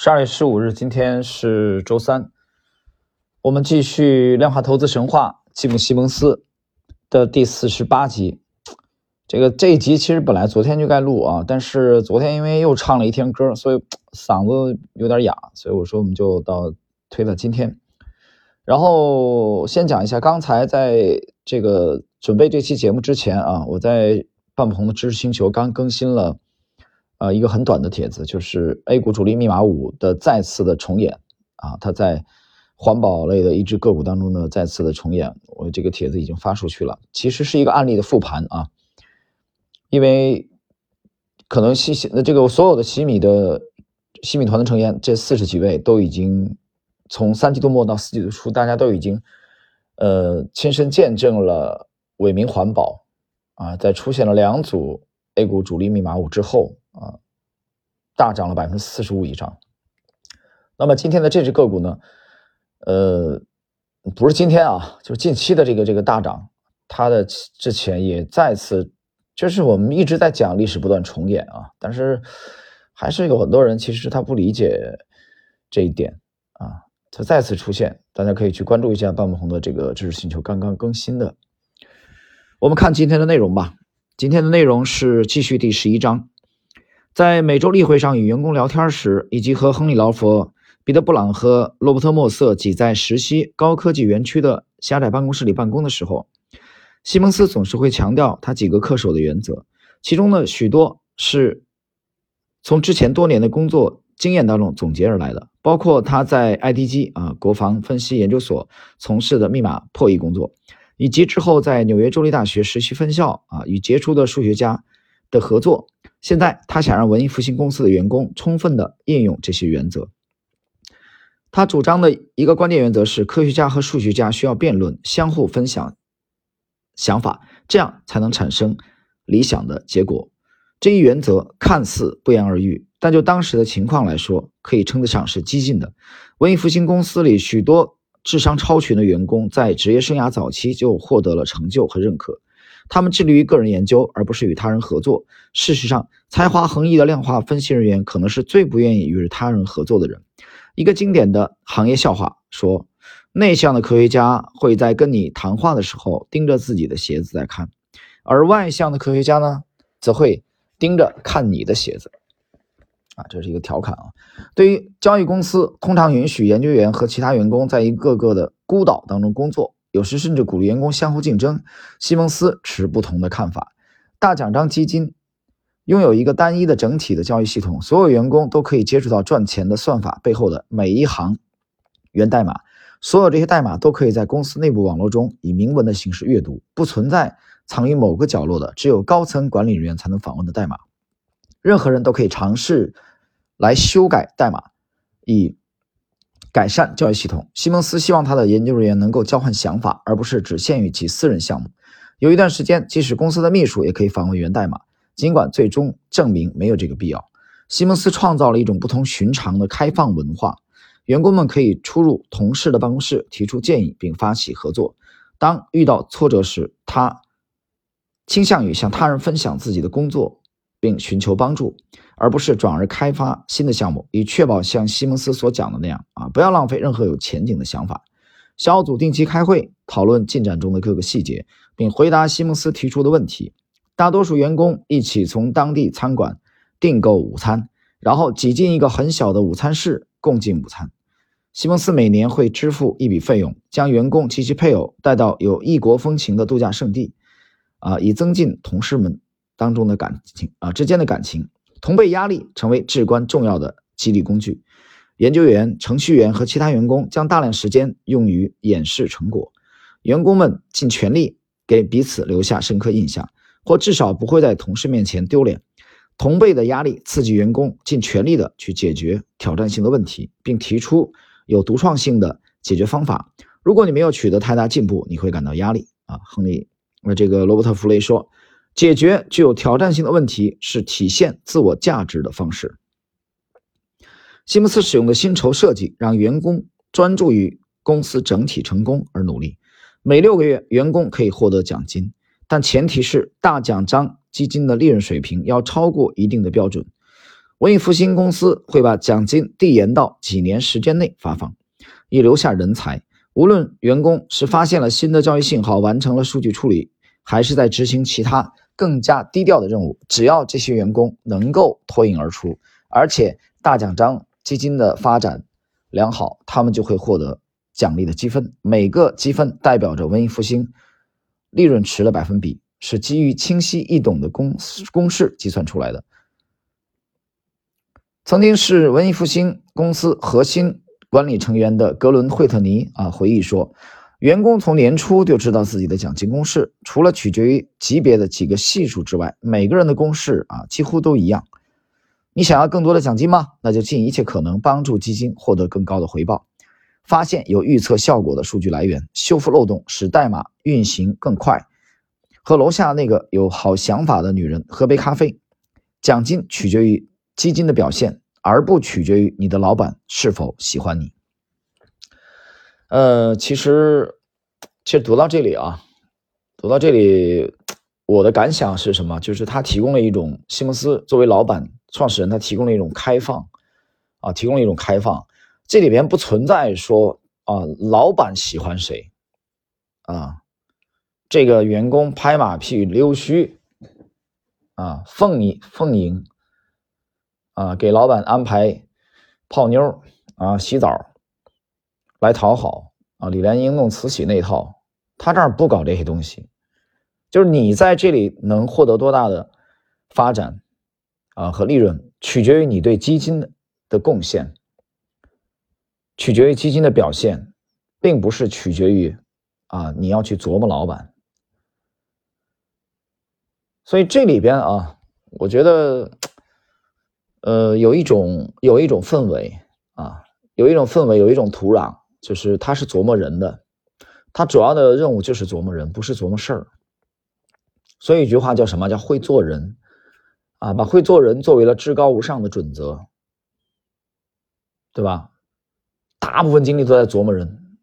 十二月十五日，今天是周三，我们继续量化投资神话吉姆·西蒙斯的第四十八集。这个这一集其实本来昨天就该录啊，但是昨天因为又唱了一天歌，所以嗓子有点哑，所以我说我们就到推到今天。然后先讲一下，刚才在这个准备这期节目之前啊，我在半不同的知识星球刚更新了。呃，一个很短的帖子，就是 A 股主力密码五的再次的重演啊，它在环保类的一只个股当中呢再次的重演。我这个帖子已经发出去了，其实是一个案例的复盘啊，因为可能西西那这个所有的西米的西米团的成员，这四十几位都已经从三季度末到四季度初，大家都已经呃亲身见证了伟明环保啊，在出现了两组 A 股主力密码五之后。啊，大涨了百分之四十五以上。那么今天的这只个股呢？呃，不是今天啊，就是近期的这个这个大涨，它的之前也再次，就是我们一直在讲历史不断重演啊，但是还是有很多人其实他不理解这一点啊，它再次出现，大家可以去关注一下半不红的这个知识星球刚刚更新的。我们看今天的内容吧，今天的内容是继续第十一章。在每周例会上与员工聊天时，以及和亨利·劳佛、彼得·布朗和罗伯特·莫瑟挤在石溪高科技园区的狭窄办公室里办公的时候，西蒙斯总是会强调他几个恪守的原则，其中的许多是从之前多年的工作经验当中总结而来的，包括他在 IDG 啊国防分析研究所从事的密码破译工作，以及之后在纽约州立大学实习分校啊与杰出的数学家的合作。现在他想让文艺复兴公司的员工充分的应用这些原则。他主张的一个关键原则是，科学家和数学家需要辩论，相互分享想法，这样才能产生理想的结果。这一原则看似不言而喻，但就当时的情况来说，可以称得上是激进的。文艺复兴公司里许多智商超群的员工，在职业生涯早期就获得了成就和认可。他们致力于个人研究，而不是与他人合作。事实上，才华横溢的量化分析人员可能是最不愿意与他人合作的人。一个经典的行业笑话说：“内向的科学家会在跟你谈话的时候盯着自己的鞋子在看，而外向的科学家呢，则会盯着看你的鞋子。”啊，这是一个调侃啊。对于交易公司，通常允许研究员和其他员工在一个个的孤岛当中工作。有时甚至鼓励员工相互竞争。西蒙斯持不同的看法。大奖章基金拥有一个单一的整体的交易系统，所有员工都可以接触到赚钱的算法背后的每一行源代码。所有这些代码都可以在公司内部网络中以明文的形式阅读，不存在藏于某个角落的只有高层管理人员才能访问的代码。任何人都可以尝试来修改代码，以。改善教育系统。西蒙斯希望他的研究人员能够交换想法，而不是只限于其私人项目。有一段时间，即使公司的秘书也可以访问源代码，尽管最终证明没有这个必要。西蒙斯创造了一种不同寻常的开放文化，员工们可以出入同事的办公室，提出建议并发起合作。当遇到挫折时，他倾向于向他人分享自己的工作。并寻求帮助，而不是转而开发新的项目，以确保像西蒙斯所讲的那样啊，不要浪费任何有前景的想法。小组定期开会，讨论进展中的各个细节，并回答西蒙斯提出的问题。大多数员工一起从当地餐馆订购午餐，然后挤进一个很小的午餐室共进午餐。西蒙斯每年会支付一笔费用，将员工及其配偶带到有异国风情的度假胜地，啊，以增进同事们。当中的感情啊，之间的感情，同辈压力成为至关重要的激励工具。研究员、程序员和其他员工将大量时间用于演示成果。员工们尽全力给彼此留下深刻印象，或至少不会在同事面前丢脸。同辈的压力刺激员工尽全力的去解决挑战性的问题，并提出有独创性的解决方法。如果你没有取得太大进步，你会感到压力啊。亨利，那这个罗伯特·弗雷说。解决具有挑战性的问题是体现自我价值的方式。西蒙斯使用的薪酬设计让员工专注于公司整体成功而努力。每六个月，员工可以获得奖金，但前提是大奖章基金的利润水平要超过一定的标准。文艺复兴公司会把奖金递延到几年时间内发放，以留下人才。无论员工是发现了新的交易信号，完成了数据处理，还是在执行其他更加低调的任务，只要这些员工能够脱颖而出，而且大奖章基金的发展良好，他们就会获得奖励的积分。每个积分代表着文艺复兴利润池的百分比，是基于清晰易懂的公公式计算出来的。曾经是文艺复兴公司核心。管理成员的格伦·惠特尼啊回忆说，员工从年初就知道自己的奖金公式，除了取决于级别的几个系数之外，每个人的公式啊几乎都一样。你想要更多的奖金吗？那就尽一切可能帮助基金获得更高的回报，发现有预测效果的数据来源，修复漏洞，使代码运行更快。和楼下那个有好想法的女人喝杯咖啡。奖金取决于基金的表现。而不取决于你的老板是否喜欢你。呃，其实，其实读到这里啊，读到这里，我的感想是什么？就是他提供了一种西蒙斯作为老板、创始人，他提供了一种开放啊，提供了一种开放。这里边不存在说啊，老板喜欢谁啊，这个员工拍马屁、溜须啊，奉你奉迎。啊，给老板安排泡妞啊，洗澡来讨好啊，李莲英弄慈禧那套，他这儿不搞这些东西，就是你在这里能获得多大的发展啊和利润，取决于你对基金的的贡献，取决于基金的表现，并不是取决于啊你要去琢磨老板。所以这里边啊，我觉得。呃，有一种有一种氛围啊，有一种氛围，有一种土壤，就是他是琢磨人的，他主要的任务就是琢磨人，不是琢磨事儿。所以一句话叫什么？叫会做人啊，把会做人作为了至高无上的准则，对吧？大部分精力都在琢磨人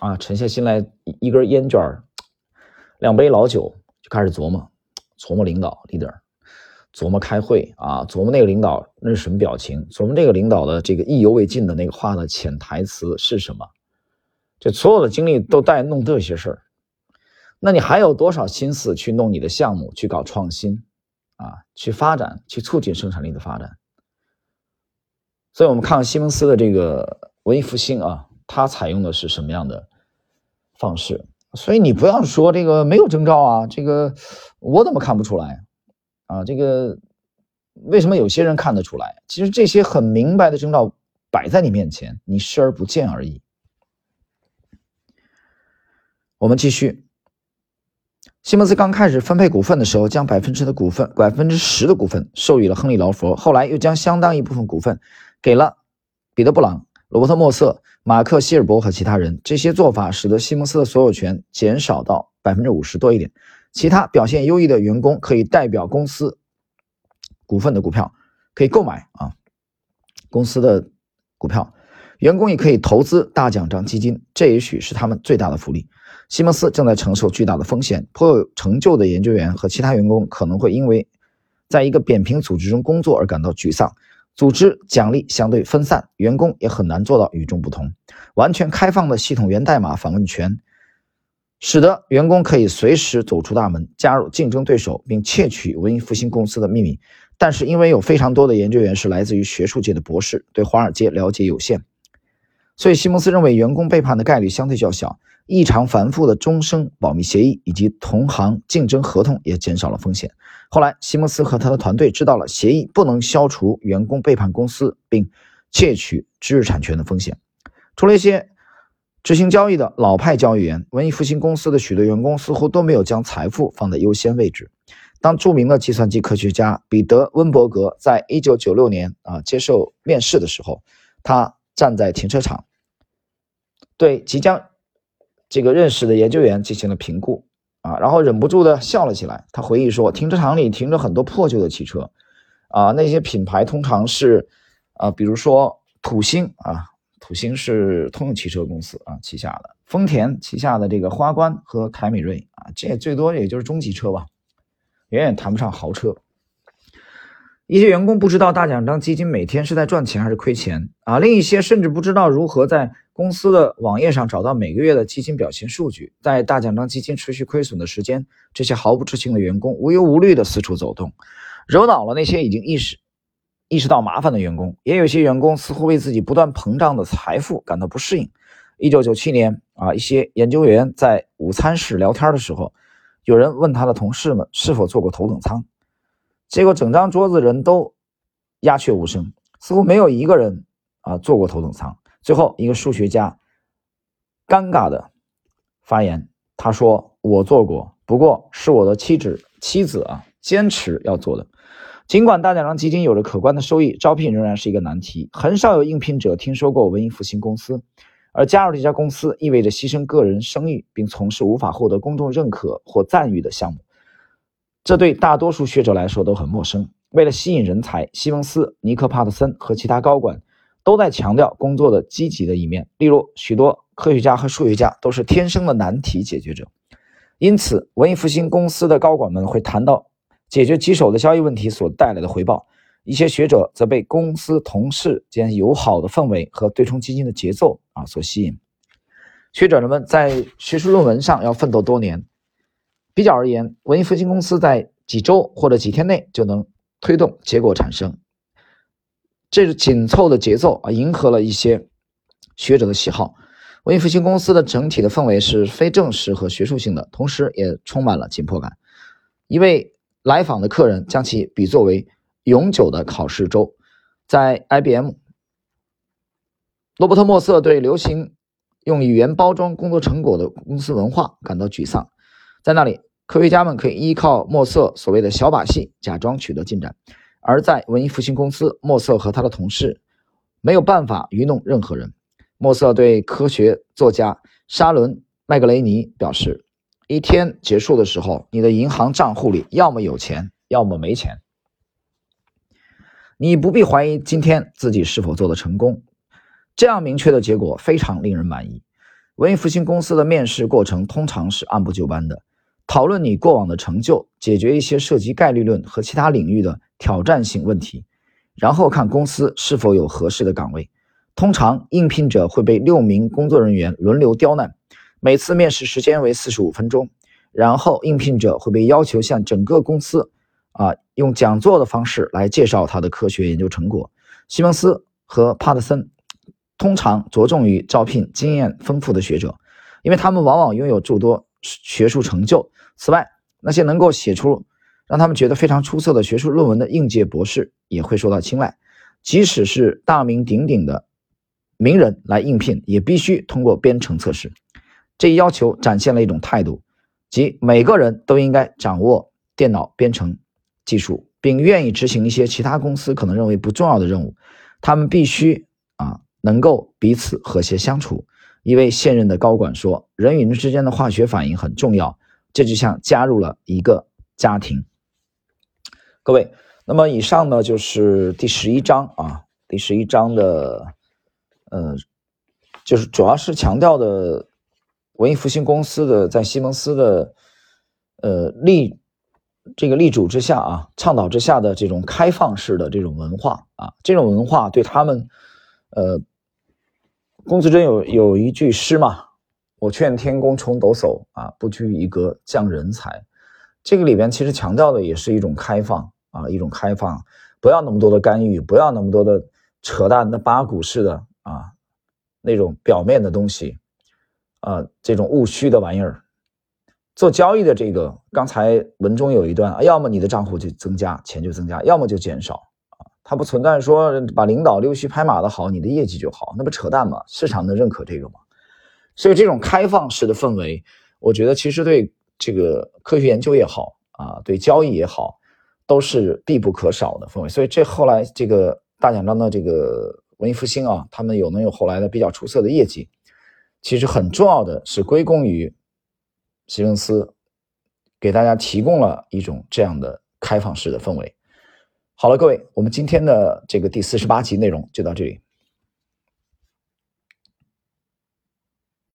啊，沉下心来一根烟卷两杯老酒就开始琢磨，琢磨领导 leader。琢磨开会啊，琢磨那个领导那是什么表情，琢磨这个领导的这个意犹未尽的那个话的潜台词是什么，就所有的精力都带弄这些事儿，那你还有多少心思去弄你的项目，去搞创新啊，去发展，去促进生产力的发展？所以我们看西蒙斯的这个文艺复兴啊，它采用的是什么样的方式？所以你不要说这个没有征兆啊，这个我怎么看不出来？啊，这个为什么有些人看得出来？其实这些很明白的征兆摆在你面前，你视而不见而已。我们继续。西蒙斯刚开始分配股份的时候，将百分之的股份，百分之十的股份授予了亨利劳佛，后来又将相当一部分股份给了彼得布朗、罗伯特莫瑟、马克希尔伯和其他人。这些做法使得西蒙斯的所有权减少到百分之五十多一点。其他表现优异的员工可以代表公司股份的股票，可以购买啊公司的股票。员工也可以投资大奖章基金，这也许是他们最大的福利。西蒙斯正在承受巨大的风险，颇有成就的研究员和其他员工可能会因为在一个扁平组织中工作而感到沮丧。组织奖励相对分散，员工也很难做到与众不同。完全开放的系统源代码访问权。使得员工可以随时走出大门，加入竞争对手，并窃取文艺复兴公司的秘密。但是，因为有非常多的研究员是来自于学术界的博士，对华尔街了解有限，所以西蒙斯认为员工背叛的概率相对较小。异常繁复的终生保密协议以及同行竞争合同也减少了风险。后来，西蒙斯和他的团队知道了协议不能消除员工背叛公司并窃取知识产权的风险。除了一些。执行交易的老派交易员，文艺复兴公司的许多员工似乎都没有将财富放在优先位置。当著名的计算机科学家彼得·温伯格在1996年啊接受面试的时候，他站在停车场，对即将这个认识的研究员进行了评估啊，然后忍不住的笑了起来。他回忆说，停车场里停着很多破旧的汽车啊，那些品牌通常是啊，比如说土星啊。土星是通用汽车公司啊旗下的，丰田旗下的这个花冠和凯美瑞啊，这最多也就是中级车吧，远远谈不上豪车。一些员工不知道大奖章基金每天是在赚钱还是亏钱啊，另一些甚至不知道如何在公司的网页上找到每个月的基金表现数据。在大奖章基金持续亏损的时间，这些毫不知情的员工无忧无虑地四处走动，惹恼了那些已经意识意识到麻烦的员工。也有些员工似乎为自己不断膨胀的财富感到不适应。一九九七年啊，一些研究员在午餐室聊天的时候，有人问他的同事们是否做过头等舱，结果整张桌子人都鸦雀无声，似乎没有一个人啊做过头等舱。最后一个数学家尴尬的发言，他说：“我做过，不过是我的妻子妻子啊坚持要做的。尽管大奖章基金有着可观的收益，招聘仍然是一个难题。很少有应聘者听说过文艺复兴公司，而加入这家公司意味着牺牲个人声誉，并从事无法获得公众认可或赞誉的项目。这对大多数学者来说都很陌生。为了吸引人才，西蒙斯、尼克·帕特森和其他高管。”都在强调工作的积极的一面，例如许多科学家和数学家都是天生的难题解决者，因此文艺复兴公司的高管们会谈到解决棘手的交易问题所带来的回报。一些学者则被公司同事间友好的氛围和对冲基金的节奏啊所吸引。学者们在学术论文上要奋斗多年。比较而言，文艺复兴公司在几周或者几天内就能推动结果产生。这是紧凑的节奏啊，迎合了一些学者的喜好。文艺复兴公司的整体的氛围是非正式和学术性的，同时也充满了紧迫感。一位来访的客人将其比作为永久的考试周。在 IBM，罗伯特·莫瑟对流行用语言包装工作成果的公司文化感到沮丧。在那里，科学家们可以依靠莫瑟所谓的小把戏，假装取得进展。而在文艺复兴公司，莫瑟和他的同事没有办法愚弄任何人。莫瑟对科学作家沙伦·麦格雷尼表示：“一天结束的时候，你的银行账户里要么有钱，要么没钱。你不必怀疑今天自己是否做得成功。这样明确的结果非常令人满意。文艺复兴公司的面试过程通常是按部就班的。”讨论你过往的成就，解决一些涉及概率论和其他领域的挑战性问题，然后看公司是否有合适的岗位。通常，应聘者会被六名工作人员轮流刁难，每次面试时间为四十五分钟。然后，应聘者会被要求向整个公司，啊，用讲座的方式来介绍他的科学研究成果。西蒙斯和帕特森通常着重于招聘经验丰富的学者，因为他们往往拥有诸多学术成就。此外，那些能够写出让他们觉得非常出色的学术论文的应届博士也会受到青睐。即使是大名鼎鼎的名人来应聘，也必须通过编程测试。这一要求展现了一种态度，即每个人都应该掌握电脑编程技术，并愿意执行一些其他公司可能认为不重要的任务。他们必须啊能够彼此和谐相处。一位现任的高管说：“人与人之间的化学反应很重要。”这就像加入了一个家庭。各位，那么以上呢就是第十一章啊，第十一章的，呃，就是主要是强调的文艺复兴公司的在西蒙斯的呃立这个立主之下啊，倡导之下的这种开放式的这种文化啊，这种文化对他们，呃，龚自珍有有一句诗嘛。我劝天公重抖擞啊，不拘一格降人才。这个里边其实强调的也是一种开放啊，一种开放，不要那么多的干预，不要那么多的扯淡的八股式的啊那种表面的东西啊，这种务虚的玩意儿。做交易的这个，刚才文中有一段，要么你的账户就增加，钱就增加，要么就减少啊。它不存在说把领导溜须拍马的好，你的业绩就好，那不扯淡吗？市场能认可这个吗？所以这种开放式的氛围，我觉得其实对这个科学研究也好啊，对交易也好，都是必不可少的氛围。所以这后来这个大奖章的这个文艺复兴啊，他们有能有后来的比较出色的业绩，其实很重要的是归功于席蒙斯给大家提供了一种这样的开放式的氛围。好了，各位，我们今天的这个第四十八集内容就到这里。